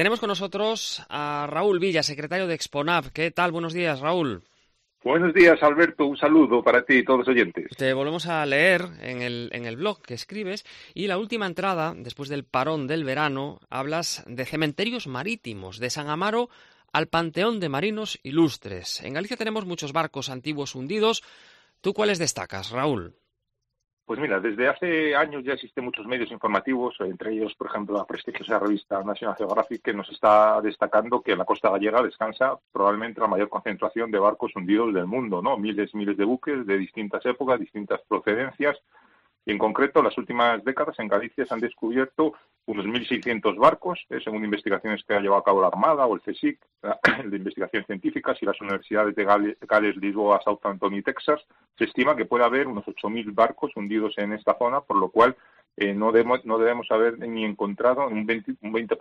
Tenemos con nosotros a Raúl Villa, secretario de Exponav. ¿Qué tal? Buenos días, Raúl. Buenos días, Alberto. Un saludo para ti y todos los oyentes. Te volvemos a leer en el, en el blog que escribes y la última entrada, después del parón del verano, hablas de cementerios marítimos, de San Amaro al Panteón de Marinos Ilustres. En Galicia tenemos muchos barcos antiguos hundidos. ¿Tú cuáles destacas, Raúl? Pues mira, desde hace años ya existen muchos medios informativos, entre ellos, por ejemplo, la prestigiosa revista National Geographic, que nos está destacando que en la costa gallega descansa probablemente la mayor concentración de barcos hundidos del mundo, ¿no? Miles, miles de buques de distintas épocas, distintas procedencias, en concreto, las últimas décadas en Galicia se han descubierto unos 1.600 barcos, eh, según investigaciones que ha llevado a cabo la Armada o el CSIC, de investigación científica, y las universidades de Gales, Lisboa, Southampton y Texas, se estima que puede haber unos 8.000 barcos hundidos en esta zona, por lo cual eh, no, debemos, no debemos haber ni encontrado un 20%, un 20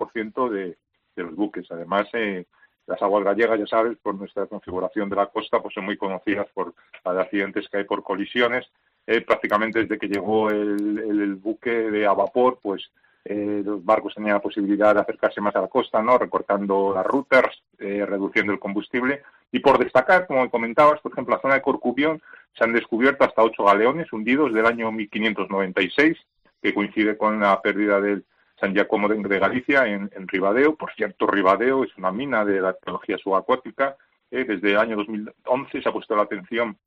de, de los buques. Además, eh, las aguas gallegas, ya sabes, por nuestra configuración de la costa, pues son muy conocidas por accidentes que hay por colisiones eh, prácticamente desde que llegó el, buque de a vapor, pues eh, los barcos tenían la posibilidad de acercarse más a la costa, ¿no? recortando las rutas, eh, reduciendo el combustible. Y por destacar, como comentabas, por ejemplo, la zona de Corcubión se han descubierto hasta ocho galeones hundidos del año 1596, que coincide con la pérdida del San Giacomo de Galicia en, Ribadeo. Por cierto, Ribadeo es una mina de la arqueología subacuática. desde el año 2011 se ha puesto la atención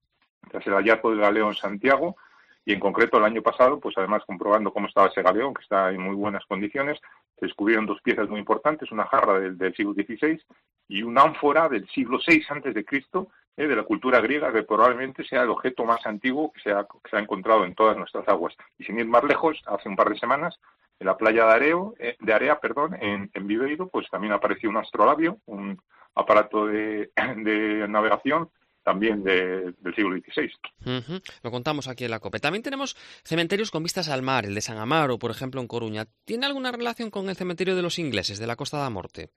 tras el hallazgo del galeón Santiago y en concreto el año pasado, pues además comprobando cómo estaba ese galeón, que está en muy buenas condiciones, se descubrieron dos piezas muy importantes, una jarra del, siglo XVI y una ánfora del siglo VI antes de Cristo, eh, de la cultura griega, que probablemente sea el objeto más antiguo que se, ha, que se ha encontrado en todas nuestras aguas. Y sin ir más lejos, hace un par de semanas, en la playa de, Areo, eh, de Area, perdón, en, en Viveiro, pues también apareció un astrolabio, un aparato de, de navegación también del siglo XVI. Lo contamos aquí en la COPE. También tenemos cementerios con vistas al mar, el de San Amaro, por ejemplo, en Coruña. ¿Tiene alguna relación con el cementerio de los ingleses de la Costa de la Morte?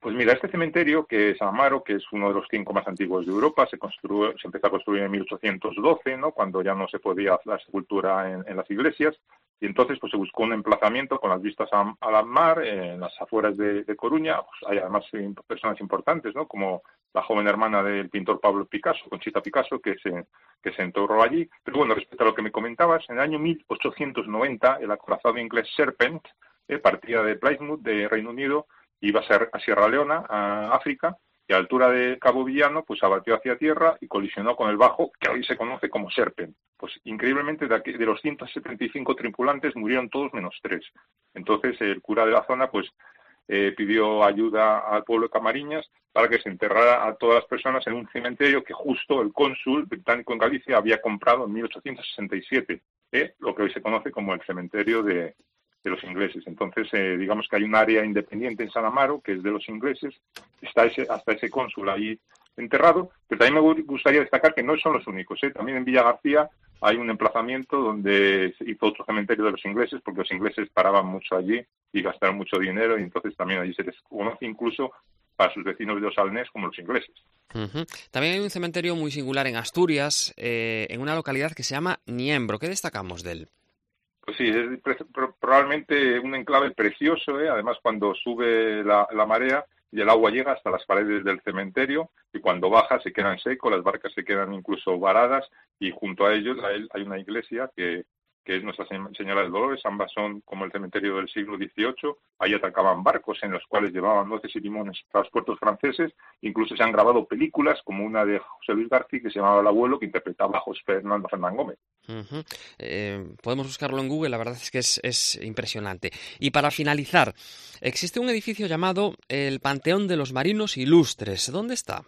Pues mira, este cementerio, que es San Amaro, que es uno de los cinco más antiguos de Europa, se, construyó, se empezó a construir en 1812, ¿no? cuando ya no se podía hacer la sepultura en, las iglesias, y entonces pues se buscó un emplazamiento con las vistas al mar, en las afueras de, Coruña. Pues, hay además personas importantes, ¿no? como la joven hermana del pintor Pablo Picasso, Conchita Picasso, que se, que se enterró allí. Pero bueno, respecto a lo que me comentabas, en el año 1890 el acorazado inglés Serpent eh, partía de Plymouth, de Reino Unido, iba a, ser a Sierra Leona, a África, y a altura de Cabo Villano, pues abatió hacia tierra y colisionó con el bajo, que hoy se conoce como Serpent. Pues increíblemente, de, de los 175 tripulantes murieron todos menos tres. Entonces el cura de la zona, pues eh, pidió ayuda al pueblo de Camariñas para que se enterrara a todas las personas en un cementerio que justo el cónsul británico en Galicia había comprado en 1867, eh, lo que hoy se conoce como el cementerio de, los ingleses. Entonces, eh, digamos que hay un área independiente en San Amaro, que es de los ingleses, está ese, hasta ese cónsul ahí enterrado, pero también me gustaría destacar que no son los únicos. También en Villa García hay un emplazamiento donde se hizo otro cementerio de los ingleses, porque los ingleses paraban mucho allí y gastaron mucho dinero, y entonces también allí se les conoce incluso para sus vecinos de los Alnés como los ingleses. También hay un cementerio muy singular en Asturias, eh, en una localidad que se llama Niembro. ¿Qué destacamos de él? Pues sí, es probablemente un enclave precioso, ¿eh? además cuando sube la, la marea y el agua llega hasta las paredes del cementerio y cuando baja se quedan secos, las barcas se quedan incluso varadas y junto a ellos hay una iglesia que, que es Nuestra Señora del Dolores, ambas son como el cementerio del siglo XVIII, ahí atacaban barcos en los cuales llevaban nueces y limones para los puertos franceses, incluso se han grabado películas como una de José Luis García que se llamaba El abuelo, que interpretaba a José Fernando Fernán Gómez. Eh, podemos buscarlo en Google, la verdad es que es impresionante. Y para finalizar, existe un edificio llamado el Panteón de los Marinos Ilustres. ¿Dónde está?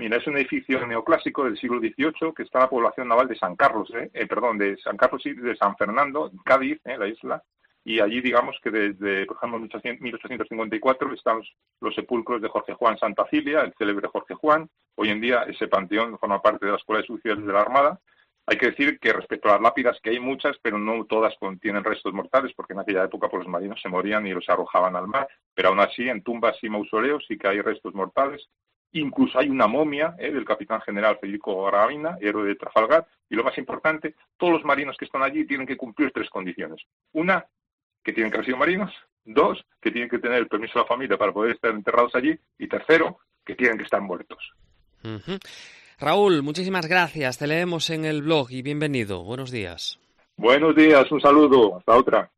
Mira, es un edificio neoclásico del siglo XVIII que está en la población naval de San Carlos, ¿eh? Eh, perdón, de San Carlos y de San Fernando, Cádiz, ¿eh? la isla, y allí digamos que desde, por ejemplo, 1854 están los, sepulcros de Jorge Juan Santa Cilia, el célebre Jorge Juan. Hoy en día ese panteón forma parte de la Escuela de Suciedades de la Armada. Hay que decir que respecto a las lápidas, que hay muchas, pero no todas contienen restos mortales, porque en aquella época pues, los marinos se morían y los arrojaban al mar. Pero aún así, en tumbas y mausoleos sí que hay restos mortales. Incluso hay una momia ¿eh? del capitán general Federico Garavina, héroe de Trafalgar, y lo más importante, todos los marinos que están allí tienen que cumplir tres condiciones. Una, que tienen que haber sido marinos, dos, que tienen que tener el permiso de la familia para poder estar enterrados allí, y tercero, que tienen que estar muertos. Raúl, muchísimas gracias. Te leemos en el blog y bienvenido. Buenos días. Buenos días, un saludo. Hasta otra.